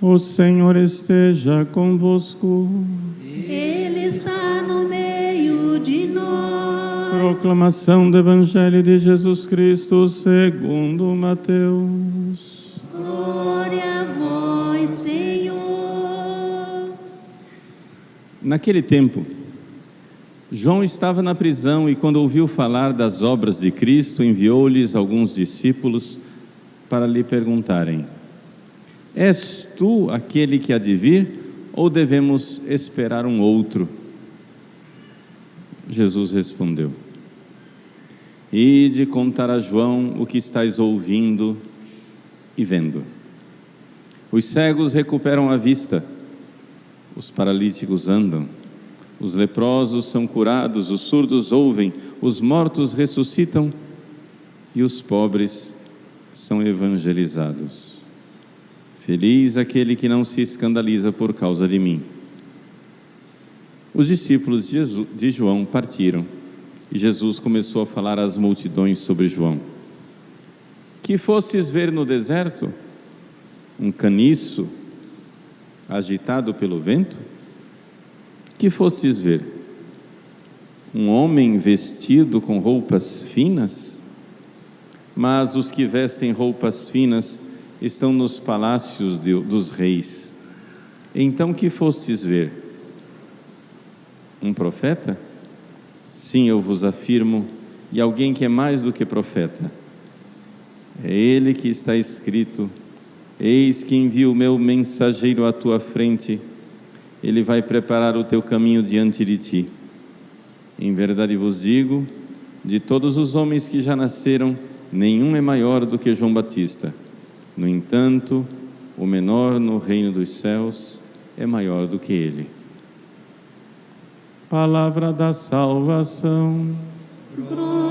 O Senhor esteja convosco. Ele está no meio de nós. Proclamação do Evangelho de Jesus Cristo segundo Mateus. Glória a vós, Senhor. Naquele tempo, João estava na prisão e, quando ouviu falar das obras de Cristo, enviou-lhes alguns discípulos para lhe perguntarem: És tu aquele que há de vir, ou devemos esperar um outro? Jesus respondeu: Ide contar a João o que estáis ouvindo e vendo. Os cegos recuperam a vista, os paralíticos andam, os leprosos são curados, os surdos ouvem, os mortos ressuscitam e os pobres são evangelizados. Feliz aquele que não se escandaliza por causa de mim. Os discípulos de, João partiram e Jesus começou a falar às multidões sobre João. Que fostes ver no deserto? Um caniço agitado pelo vento? Que fostes ver? Um homem vestido com roupas finas? Mas os que vestem roupas finas estão nos palácios de, dos reis. Então que fostes ver? Um profeta? Sim, eu vos afirmo, e alguém que é mais do que profeta. É ele que está escrito: Eis que envio o meu mensageiro à tua frente, ele vai preparar o teu caminho diante de ti. Em verdade vos digo: de todos os homens que já nasceram, nenhum é maior do que João Batista. No entanto, o menor no reino dos céus é maior do que ele. Palavra da salvação. Glória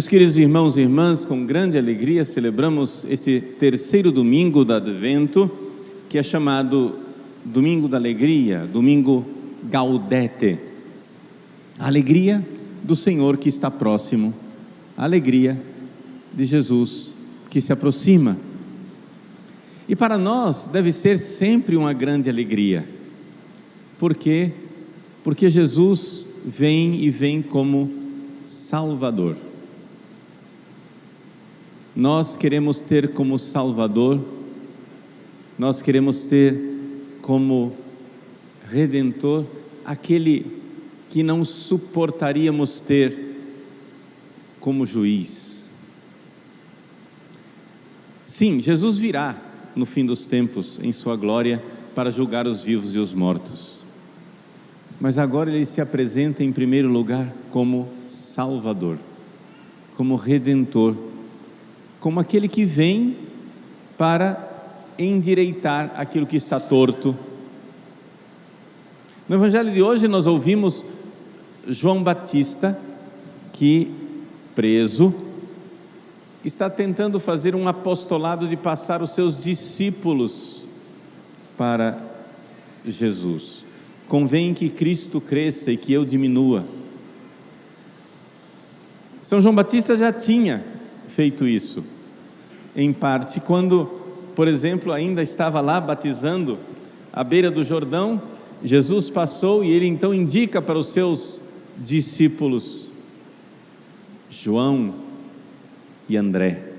Meus queridos irmãos e irmãs, com grande alegria celebramos esse terceiro domingo do Advento, que é chamado Domingo da Alegria, Domingo Gaudete. A alegria do Senhor que está próximo, a alegria de Jesus que se aproxima. E para nós deve ser sempre uma grande alegria. Por quê? Porque Jesus vem e vem como Salvador. Nós queremos ter como Salvador, nós queremos ter como Redentor aquele que não suportaríamos ter como juiz. Sim, Jesus virá no fim dos tempos em Sua glória para julgar os vivos e os mortos. Mas agora ele se apresenta em primeiro lugar como Salvador, como Redentor como aquele que vem para endireitar aquilo que está torto. No Evangelho de hoje, nós ouvimos João Batista, que, preso, está tentando fazer um apostolado de passar os seus discípulos para Jesus. Convém que Cristo cresça e que eu diminua. São João Batista já tinha feito isso. Em parte, quando, por exemplo, ainda estava lá batizando à beira do Jordão, Jesus passou e ele então indica para os seus discípulos, João e André: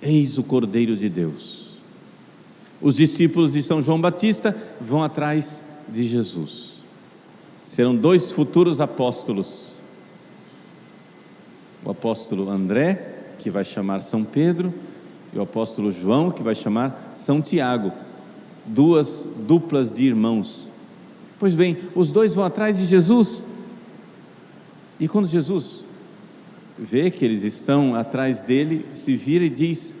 Eis o Cordeiro de Deus. Os discípulos de São João Batista vão atrás de Jesus. Serão dois futuros apóstolos o apóstolo André, que vai chamar São Pedro, e o apóstolo João, que vai chamar São Tiago, duas duplas de irmãos. Pois bem, os dois vão atrás de Jesus, e quando Jesus vê que eles estão atrás dele, se vira e diz: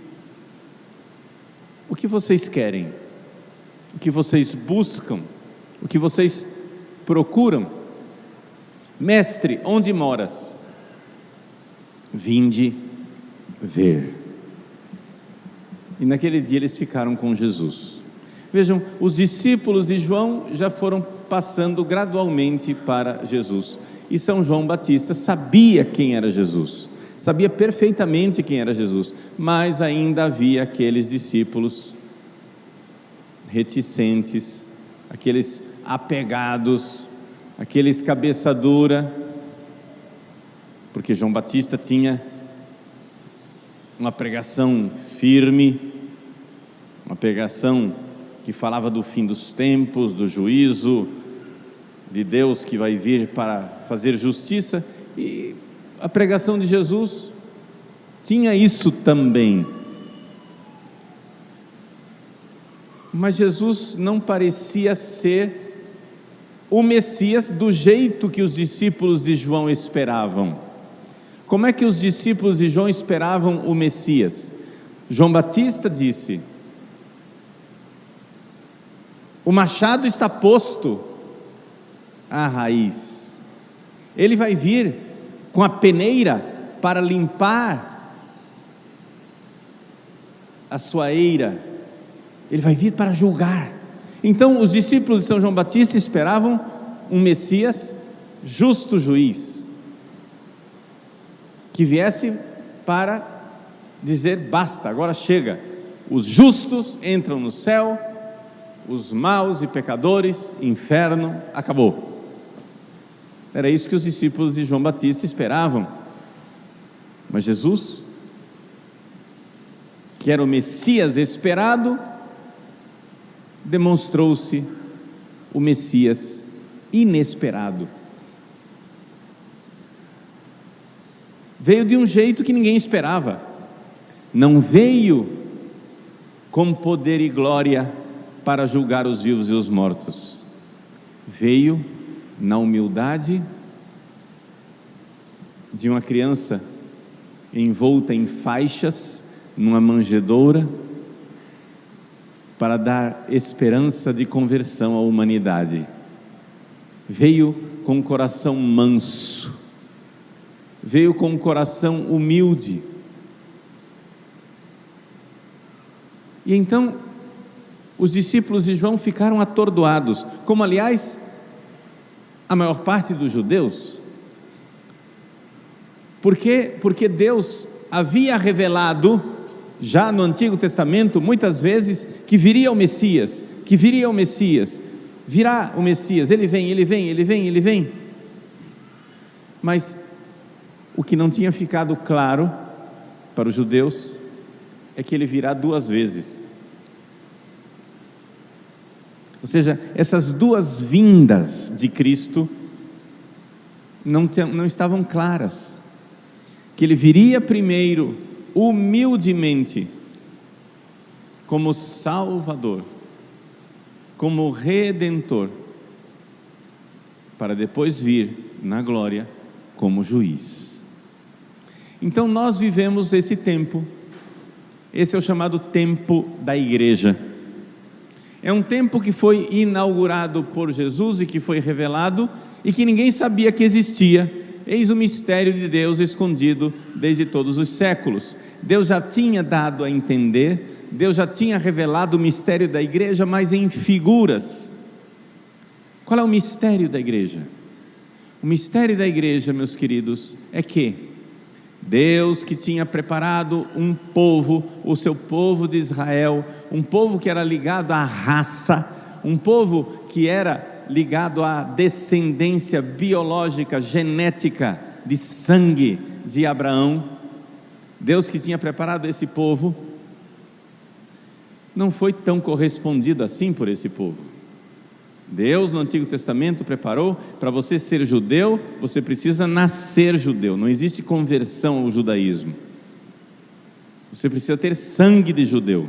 O que vocês querem? O que vocês buscam? O que vocês procuram? Mestre, onde moras? Vinde ver. E naquele dia eles ficaram com Jesus. Vejam, os discípulos de João já foram passando gradualmente para Jesus. E São João Batista sabia quem era Jesus, sabia perfeitamente quem era Jesus, mas ainda havia aqueles discípulos reticentes, aqueles apegados, aqueles cabeça dura, porque João Batista tinha uma pregação firme, uma pregação que falava do fim dos tempos, do juízo, de Deus que vai vir para fazer justiça, e a pregação de Jesus tinha isso também. Mas Jesus não parecia ser o Messias do jeito que os discípulos de João esperavam. Como é que os discípulos de João esperavam o Messias? João Batista disse: O machado está posto à raiz. Ele vai vir com a peneira para limpar a sua eira ele vai vir para julgar. Então, os discípulos de São João Batista esperavam um Messias justo juiz, que viesse para dizer: basta, agora chega. Os justos entram no céu, os maus e pecadores, inferno, acabou. Era isso que os discípulos de João Batista esperavam. Mas Jesus, que era o Messias esperado, demonstrou-se o Messias inesperado. Veio de um jeito que ninguém esperava. Não veio com poder e glória para julgar os vivos e os mortos. Veio na humildade de uma criança envolta em faixas numa manjedoura para dar esperança de conversão à humanidade. Veio com um coração manso, veio com um coração humilde. E então os discípulos de João ficaram atordoados, como aliás a maior parte dos judeus. Porque porque Deus havia revelado já no Antigo Testamento, muitas vezes, que viria o Messias, que viria o Messias, virá o Messias, ele vem, ele vem, ele vem, ele vem. Mas o que não tinha ficado claro para os judeus é que ele virá duas vezes. Ou seja, essas duas vindas de Cristo não, não estavam claras. Que ele viria primeiro humildemente como Salvador, como Redentor, para depois vir na glória como juiz. Então nós vivemos esse tempo, esse é o chamado tempo da igreja. É um tempo que foi inaugurado por Jesus e que foi revelado e que ninguém sabia que existia Eis o mistério de Deus escondido desde todos os séculos. Deus já tinha dado a entender, Deus já tinha revelado o mistério da igreja, mas em figuras. Qual é o mistério da igreja? O mistério da igreja, meus queridos, é que Deus que tinha preparado um povo, o seu povo de Israel, um povo que era ligado à raça, um povo que era ligado à descendência biológica, genética de sangue de Abraão. Deus que tinha preparado esse povo, não foi tão correspondido assim por esse povo. Deus no Antigo Testamento preparou para você ser judeu, você precisa nascer judeu, não existe conversão ao judaísmo. Você precisa ter sangue de judeu.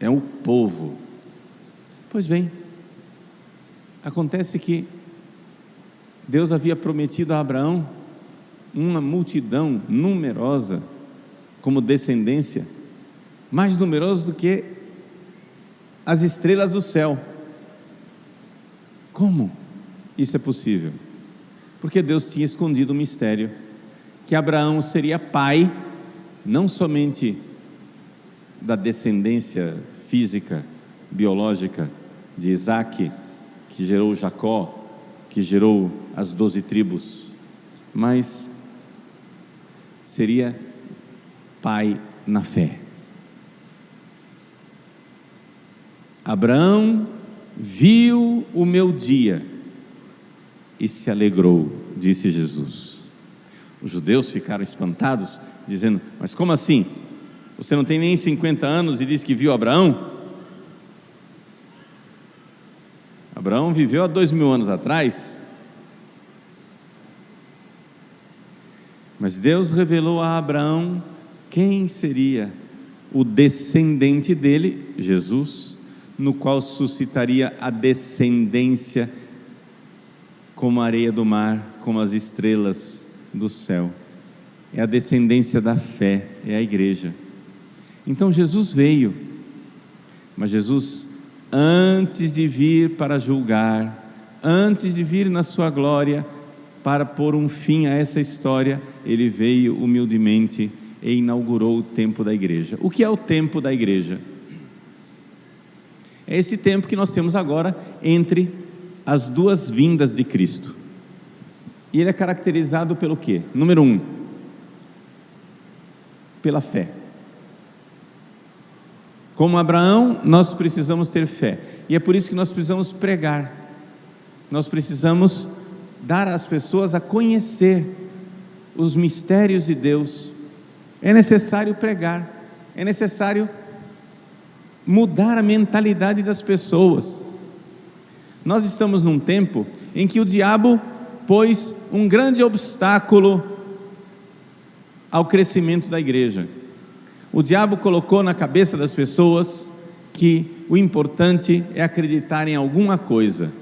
É o povo. Pois bem, Acontece que Deus havia prometido a Abraão uma multidão numerosa como descendência, mais numerosa do que as estrelas do céu. Como isso é possível? Porque Deus tinha escondido o mistério que Abraão seria pai não somente da descendência física, biológica de Isaac, que gerou Jacó, que gerou as doze tribos, mas seria pai na fé. Abraão viu o meu dia e se alegrou, disse Jesus. Os judeus ficaram espantados, dizendo: Mas como assim? Você não tem nem 50 anos e diz que viu Abraão? Abraão viveu há dois mil anos atrás, mas Deus revelou a Abraão quem seria o descendente dele, Jesus, no qual suscitaria a descendência como a areia do mar, como as estrelas do céu. É a descendência da fé, é a igreja. Então Jesus veio, mas Jesus, antes de vir para julgar, antes de vir na sua glória, para pôr um fim a essa história, ele veio humildemente e inaugurou o tempo da igreja. O que é o tempo da igreja? É esse tempo que nós temos agora entre as duas vindas de Cristo. E ele é caracterizado pelo quê? Número um, pela fé. Como Abraão, nós precisamos ter fé. E é por isso que nós precisamos pregar. Nós precisamos dar às pessoas a conhecer os mistérios de Deus, é necessário pregar, é necessário mudar a mentalidade das pessoas. Nós estamos num tempo em que o diabo pôs um grande obstáculo ao crescimento da igreja. O diabo colocou na cabeça das pessoas que o importante é acreditar em alguma coisa.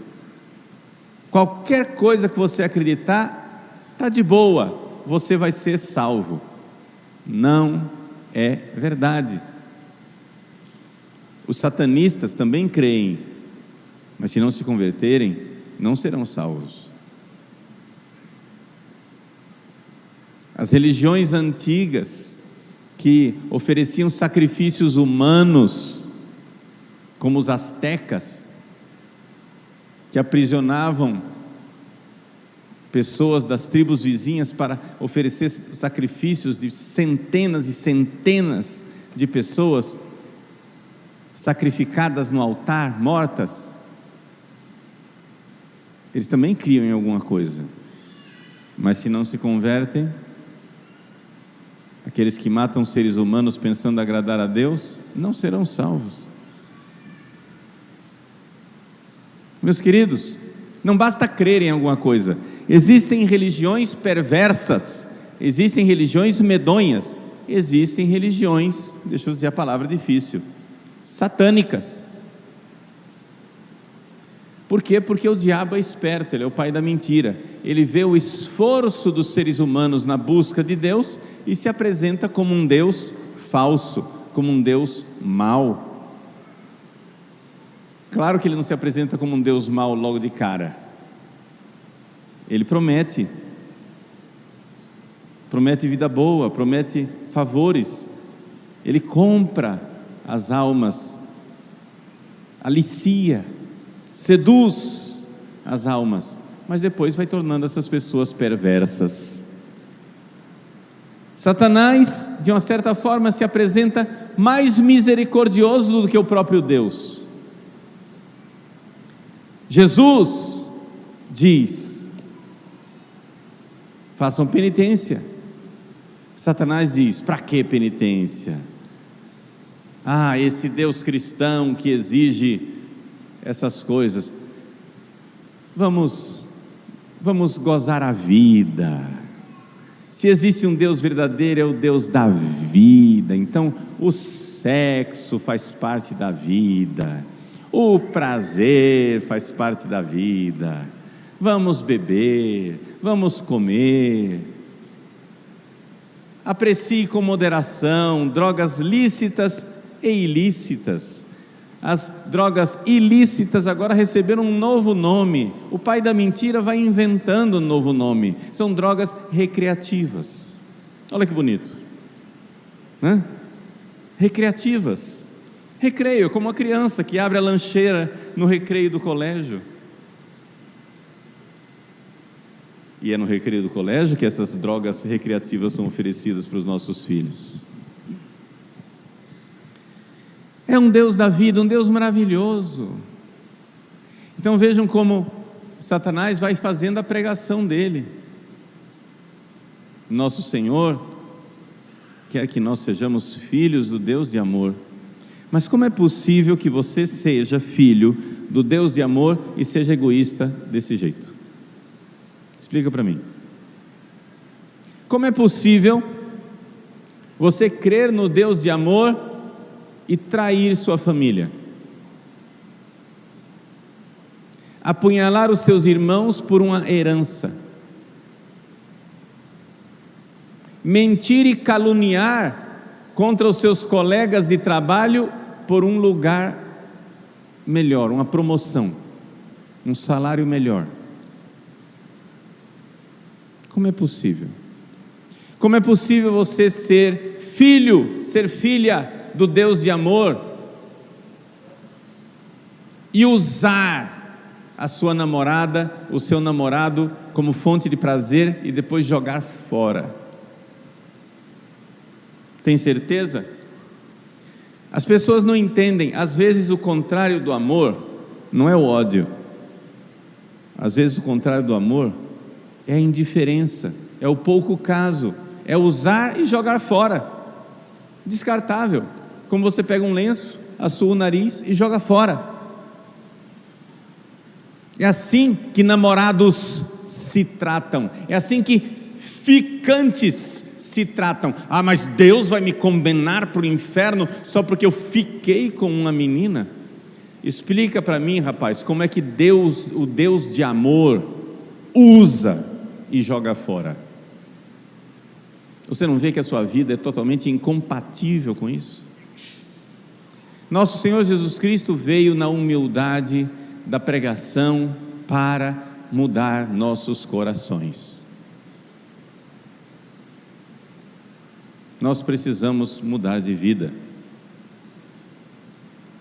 Qualquer coisa que você acreditar, está de boa, você vai ser salvo não é verdade. Os satanistas também creem, mas se não se converterem, não serão salvos. As religiões antigas que ofereciam sacrifícios humanos, como os astecas, que aprisionavam pessoas das tribos vizinhas para oferecer sacrifícios de centenas e centenas de pessoas sacrificadas no altar, mortas. Eles também criam em alguma coisa, mas se não se convertem, aqueles que matam seres humanos pensando agradar a Deus, não serão salvos. Meus queridos, não basta crer em alguma coisa, Existem religiões perversas, existem religiões medonhas, existem religiões, deixa eu dizer a palavra difícil, satânicas. Por quê? Porque o diabo é esperto, ele é o pai da mentira. Ele vê o esforço dos seres humanos na busca de Deus e se apresenta como um Deus falso, como um Deus mau. Claro que ele não se apresenta como um Deus mau logo de cara. Ele promete. Promete vida boa, promete favores. Ele compra as almas, alicia, seduz as almas, mas depois vai tornando essas pessoas perversas. Satanás, de uma certa forma, se apresenta mais misericordioso do que o próprio Deus. Jesus diz: façam penitência. Satanás diz: para que penitência? Ah, esse Deus cristão que exige essas coisas. Vamos, vamos gozar a vida. Se existe um Deus verdadeiro, é o Deus da vida. Então, o sexo faz parte da vida, o prazer faz parte da vida. Vamos beber, vamos comer. Aprecie com moderação drogas lícitas e ilícitas. As drogas ilícitas agora receberam um novo nome. O pai da mentira vai inventando um novo nome. São drogas recreativas. Olha que bonito. Né? recreativas. Recreio, como uma criança que abre a lancheira no recreio do colégio. E é no recreio do colégio que essas drogas recreativas são oferecidas para os nossos filhos. É um Deus da vida, um Deus maravilhoso. Então vejam como Satanás vai fazendo a pregação dele. Nosso Senhor quer que nós sejamos filhos do Deus de amor. Mas como é possível que você seja filho do Deus de amor e seja egoísta desse jeito? Explica para mim. Como é possível você crer no Deus de amor e trair sua família? Apunhalar os seus irmãos por uma herança mentir e caluniar contra os seus colegas de trabalho por um lugar melhor, uma promoção, um salário melhor. Como é possível? Como é possível você ser filho, ser filha do Deus de amor e usar a sua namorada, o seu namorado como fonte de prazer e depois jogar fora? Tem certeza? As pessoas não entendem, às vezes o contrário do amor não é o ódio. Às vezes o contrário do amor é a indiferença, é o pouco caso, é usar e jogar fora. Descartável. Como você pega um lenço, assua o nariz e joga fora. É assim que namorados se tratam, é assim que ficantes se tratam. Ah, mas Deus vai me condenar para o inferno só porque eu fiquei com uma menina? Explica para mim, rapaz, como é que Deus, o Deus de amor, usa e joga fora. Você não vê que a sua vida é totalmente incompatível com isso? Nosso Senhor Jesus Cristo veio na humildade da pregação para mudar nossos corações. Nós precisamos mudar de vida.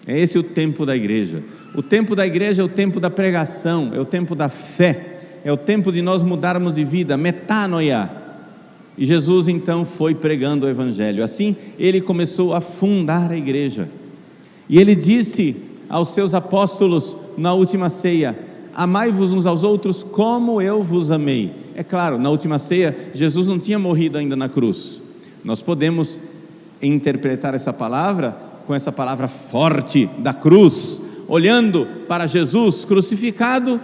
É esse o tempo da igreja. O tempo da igreja é o tempo da pregação, é o tempo da fé, é o tempo de nós mudarmos de vida, metanoia. E Jesus então foi pregando o evangelho. Assim, ele começou a fundar a igreja. E ele disse aos seus apóstolos na última ceia: Amai-vos uns aos outros como eu vos amei. É claro, na última ceia, Jesus não tinha morrido ainda na cruz. Nós podemos interpretar essa palavra com essa palavra forte da cruz, olhando para Jesus crucificado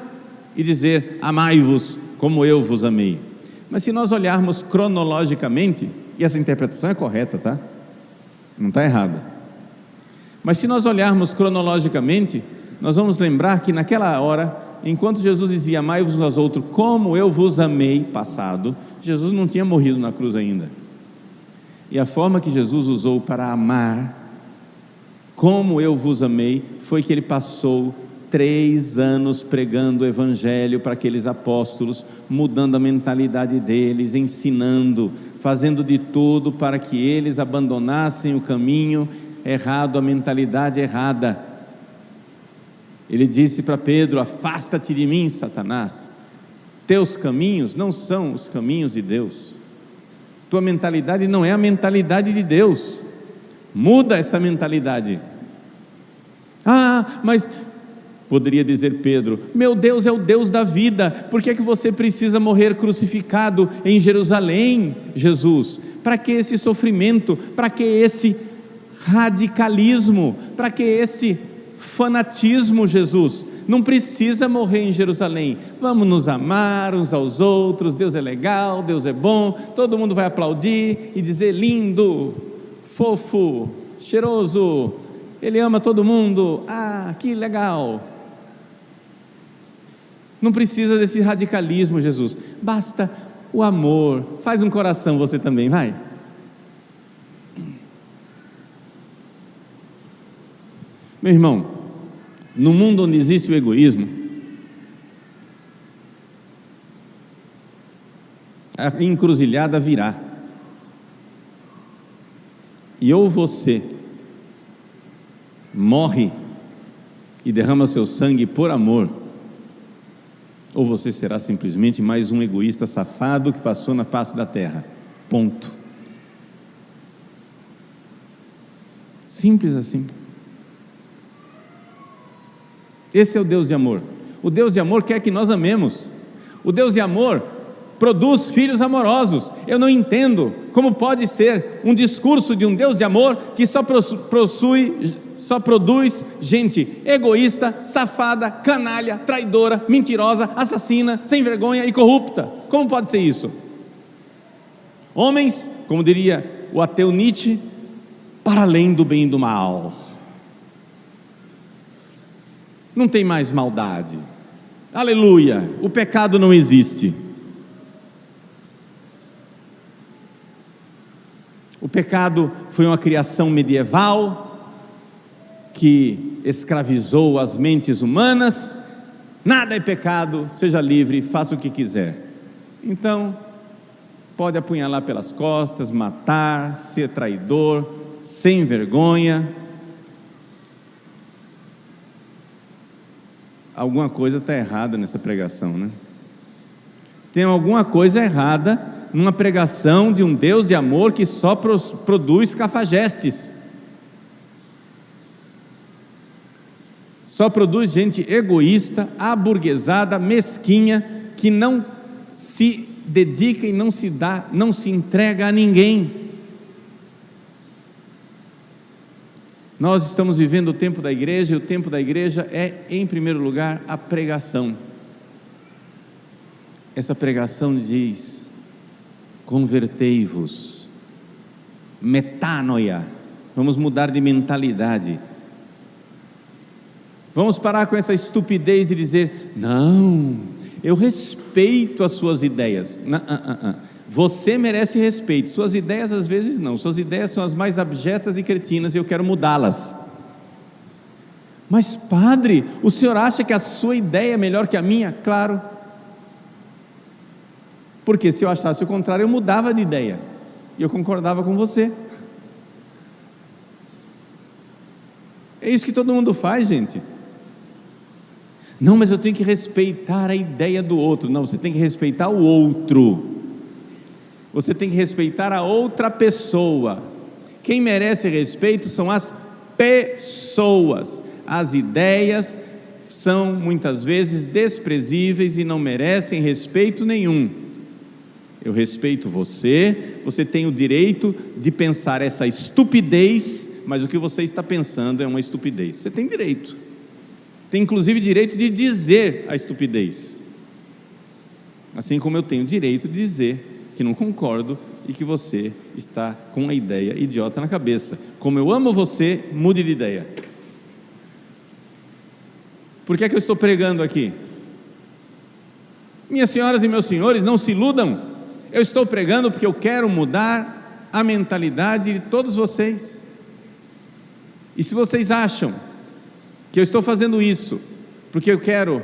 e dizer: Amai-vos como eu vos amei. Mas se nós olharmos cronologicamente, e essa interpretação é correta, tá? Não está errada. Mas se nós olharmos cronologicamente, nós vamos lembrar que naquela hora, enquanto Jesus dizia amai-vos aos outros como eu vos amei, passado, Jesus não tinha morrido na cruz ainda. E a forma que Jesus usou para amar, como eu vos amei, foi que ele passou três anos pregando o Evangelho para aqueles apóstolos, mudando a mentalidade deles, ensinando, fazendo de tudo para que eles abandonassem o caminho errado, a mentalidade errada. Ele disse para Pedro: Afasta-te de mim, Satanás, teus caminhos não são os caminhos de Deus. Tua mentalidade não é a mentalidade de Deus. Muda essa mentalidade. Ah, mas poderia dizer Pedro: Meu Deus é o Deus da vida, por que é que você precisa morrer crucificado em Jerusalém, Jesus? Para que esse sofrimento? Para que esse radicalismo? Para que esse fanatismo, Jesus? não precisa morrer em Jerusalém. Vamos nos amar uns aos outros. Deus é legal, Deus é bom. Todo mundo vai aplaudir e dizer lindo, fofo, cheiroso. Ele ama todo mundo. Ah, que legal. Não precisa desse radicalismo, Jesus. Basta o amor. Faz um coração você também, vai. Meu irmão, no mundo onde existe o egoísmo, a encruzilhada virá. E ou você morre e derrama seu sangue por amor, ou você será simplesmente mais um egoísta safado que passou na face da terra. Ponto. Simples assim. Esse é o Deus de amor. O Deus de amor quer que nós amemos. O Deus de amor produz filhos amorosos. Eu não entendo como pode ser um discurso de um Deus de amor que só possui, só produz gente egoísta, safada, canalha, traidora, mentirosa, assassina, sem vergonha e corrupta. Como pode ser isso? Homens, como diria o ateu Nietzsche, para além do bem e do mal. Não tem mais maldade. Aleluia! O pecado não existe. O pecado foi uma criação medieval que escravizou as mentes humanas. Nada é pecado, seja livre, faça o que quiser. Então, pode apunhalar pelas costas, matar, ser traidor, sem vergonha. Alguma coisa está errada nessa pregação, né? Tem alguma coisa errada numa pregação de um Deus de amor que só produz cafajestes. Só produz gente egoísta, aburguesada, mesquinha, que não se dedica e não se dá, não se entrega a ninguém. Nós estamos vivendo o tempo da igreja e o tempo da igreja é, em primeiro lugar, a pregação. Essa pregação diz: convertei-vos. Metanoia. Vamos mudar de mentalidade. Vamos parar com essa estupidez de dizer: não, eu respeito as suas ideias. Não, uh, uh. Você merece respeito. Suas ideias às vezes não. Suas ideias são as mais abjetas e cretinas e eu quero mudá-las. Mas, padre, o senhor acha que a sua ideia é melhor que a minha? Claro. Porque se eu achasse o contrário, eu mudava de ideia. E eu concordava com você. É isso que todo mundo faz, gente. Não, mas eu tenho que respeitar a ideia do outro. Não, você tem que respeitar o outro. Você tem que respeitar a outra pessoa. Quem merece respeito são as pessoas. As ideias são muitas vezes desprezíveis e não merecem respeito nenhum. Eu respeito você, você tem o direito de pensar essa estupidez, mas o que você está pensando é uma estupidez. Você tem direito. Tem inclusive direito de dizer a estupidez. Assim como eu tenho direito de dizer que não concordo e que você está com a ideia idiota na cabeça. Como eu amo você, mude de ideia. Por que é que eu estou pregando aqui? Minhas senhoras e meus senhores, não se iludam. Eu estou pregando porque eu quero mudar a mentalidade de todos vocês. E se vocês acham que eu estou fazendo isso porque eu quero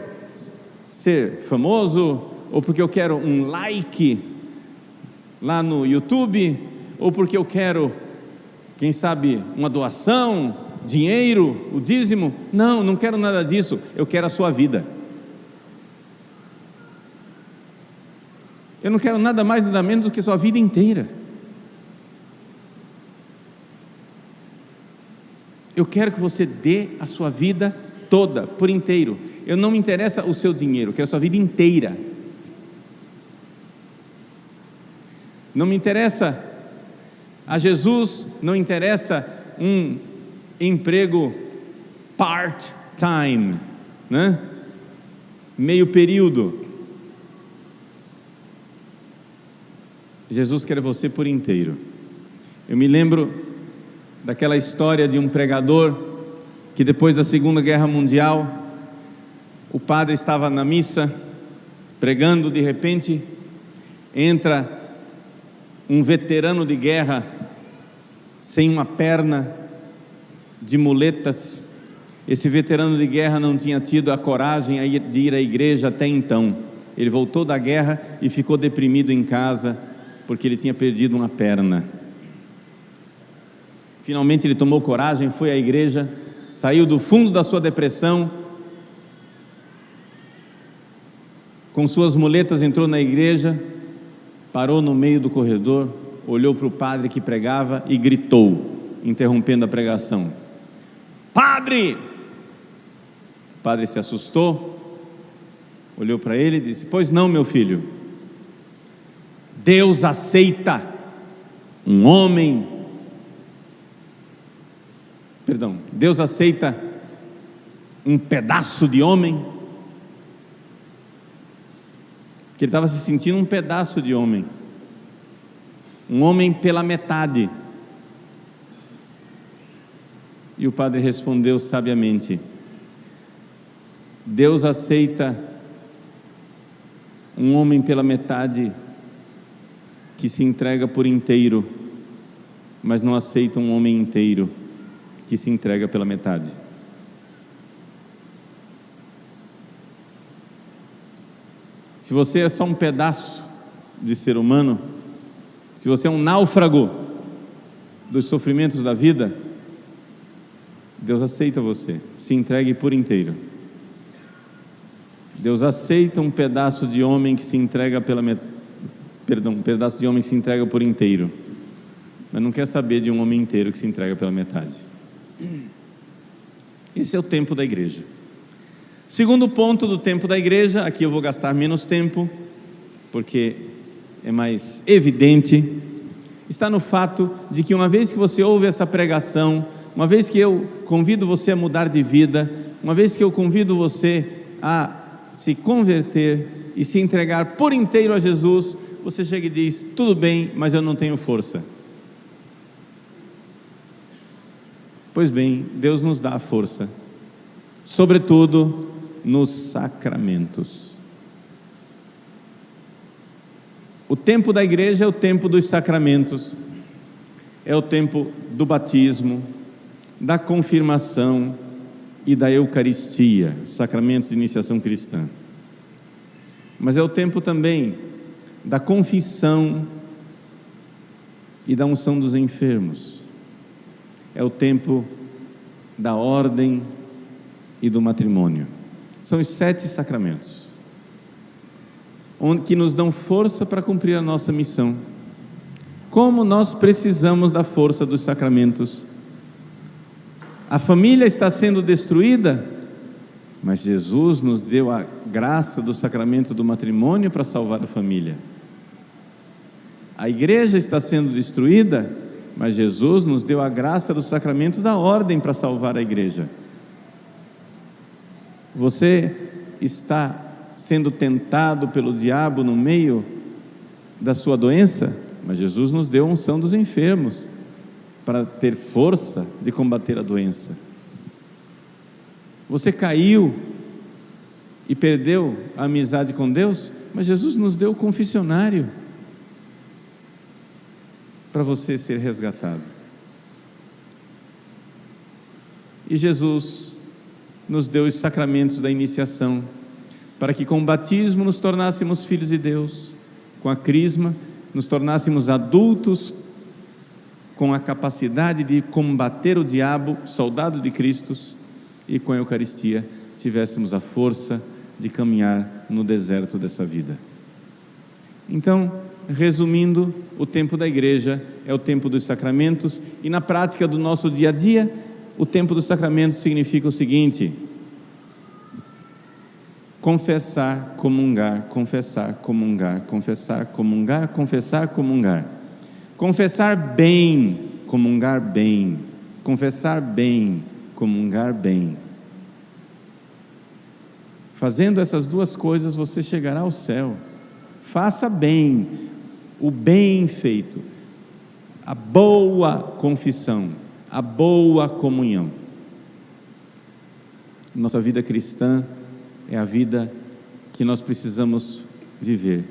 ser famoso, ou porque eu quero um like lá no YouTube, ou porque eu quero, quem sabe, uma doação, dinheiro, o dízimo. Não, não quero nada disso, eu quero a sua vida. Eu não quero nada mais, nada menos do que sua vida inteira. Eu quero que você dê a sua vida toda, por inteiro. Eu não me interessa o seu dinheiro, eu quero a sua vida inteira. Não me interessa a Jesus, não interessa um emprego part-time, né? meio período. Jesus quer você por inteiro. Eu me lembro daquela história de um pregador que depois da Segunda Guerra Mundial, o padre estava na missa pregando, de repente entra um veterano de guerra sem uma perna, de muletas. Esse veterano de guerra não tinha tido a coragem de ir à igreja até então. Ele voltou da guerra e ficou deprimido em casa porque ele tinha perdido uma perna. Finalmente ele tomou coragem, foi à igreja, saiu do fundo da sua depressão, com suas muletas entrou na igreja, parou no meio do corredor, olhou para o padre que pregava e gritou, interrompendo a pregação: Padre! O padre se assustou, olhou para ele e disse: Pois não, meu filho, Deus aceita um homem, perdão, Deus aceita um pedaço de homem, que ele estava se sentindo um pedaço de homem, um homem pela metade. E o padre respondeu sabiamente: Deus aceita um homem pela metade que se entrega por inteiro, mas não aceita um homem inteiro que se entrega pela metade. Se você é só um pedaço de ser humano, se você é um náufrago dos sofrimentos da vida, Deus aceita você, se entregue por inteiro. Deus aceita um pedaço de homem que se entrega pela metade perdão, um pedaço de homem que se entrega por inteiro, mas não quer saber de um homem inteiro que se entrega pela metade. Esse é o tempo da igreja. Segundo ponto do tempo da igreja, aqui eu vou gastar menos tempo, porque é mais evidente, está no fato de que uma vez que você ouve essa pregação, uma vez que eu convido você a mudar de vida, uma vez que eu convido você a se converter e se entregar por inteiro a Jesus, você chega e diz: tudo bem, mas eu não tenho força. Pois bem, Deus nos dá a força, sobretudo nos sacramentos. O tempo da igreja é o tempo dos sacramentos, é o tempo do batismo, da confirmação e da Eucaristia, sacramentos de iniciação cristã. Mas é o tempo também da confissão e da unção dos enfermos. É o tempo da ordem e do matrimônio. São os sete sacramentos, onde que nos dão força para cumprir a nossa missão. Como nós precisamos da força dos sacramentos. A família está sendo destruída, mas Jesus nos deu a graça do sacramento do matrimônio para salvar a família. A igreja está sendo destruída, mas Jesus nos deu a graça do sacramento da ordem para salvar a igreja. Você está sendo tentado pelo diabo no meio da sua doença, mas Jesus nos deu a unção dos enfermos para ter força de combater a doença. Você caiu e perdeu a amizade com Deus, mas Jesus nos deu o confessionário para você ser resgatado. E Jesus nos deu os sacramentos da iniciação, para que com o batismo nos tornássemos filhos de Deus, com a crisma nos tornássemos adultos com a capacidade de combater o diabo, soldado de Cristo, e com a Eucaristia tivéssemos a força de caminhar no deserto dessa vida. Então, resumindo, o tempo da igreja é o tempo dos sacramentos e na prática do nosso dia a dia, o tempo dos sacramentos significa o seguinte: confessar, comungar, confessar, comungar, confessar, comungar, confessar, comungar. Confessar bem, comungar bem. Confessar bem, comungar bem. Fazendo essas duas coisas, você chegará ao céu. Faça bem, o bem feito, a boa confissão, a boa comunhão. Nossa vida cristã é a vida que nós precisamos viver.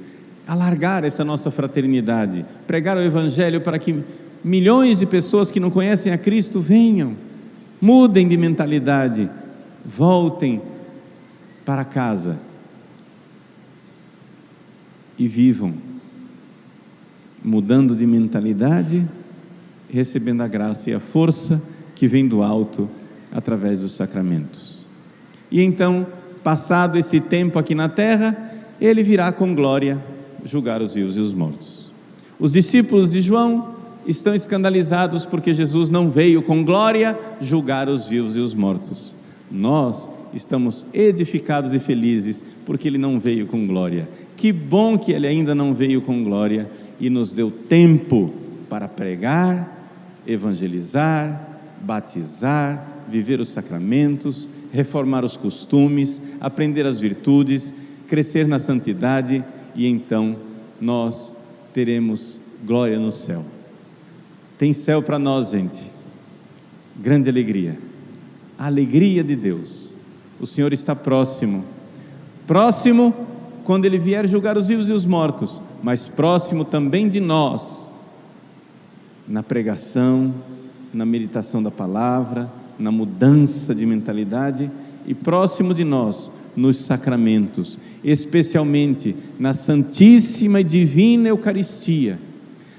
Alargar essa nossa fraternidade, pregar o Evangelho para que milhões de pessoas que não conhecem a Cristo venham mudem de mentalidade, voltem para casa e vivam, mudando de mentalidade, recebendo a graça e a força que vem do alto através dos sacramentos. E então, passado esse tempo aqui na terra, ele virá com glória julgar os vivos e os mortos. Os discípulos de João estão escandalizados porque Jesus não veio com glória julgar os vivos e os mortos. Nós estamos edificados e felizes porque ele não veio com glória. Que bom que ele ainda não veio com glória e nos deu tempo para pregar, evangelizar, batizar, viver os sacramentos, reformar os costumes, aprender as virtudes, crescer na santidade e então nós teremos glória no céu. Tem céu para nós, gente. Grande alegria. A alegria de Deus. O Senhor está próximo. Próximo quando Ele vier julgar os vivos e os mortos, mas próximo também de nós, na pregação, na meditação da palavra, na mudança de mentalidade e próximo de nós nos sacramentos, especialmente na Santíssima e Divina Eucaristia,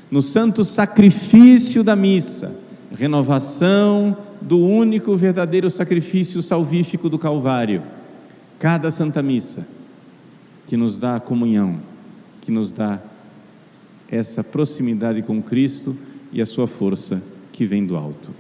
no santo sacrifício da missa, renovação do único verdadeiro sacrifício salvífico do Calvário. Cada Santa Missa que nos dá a comunhão, que nos dá essa proximidade com Cristo e a sua força que vem do alto.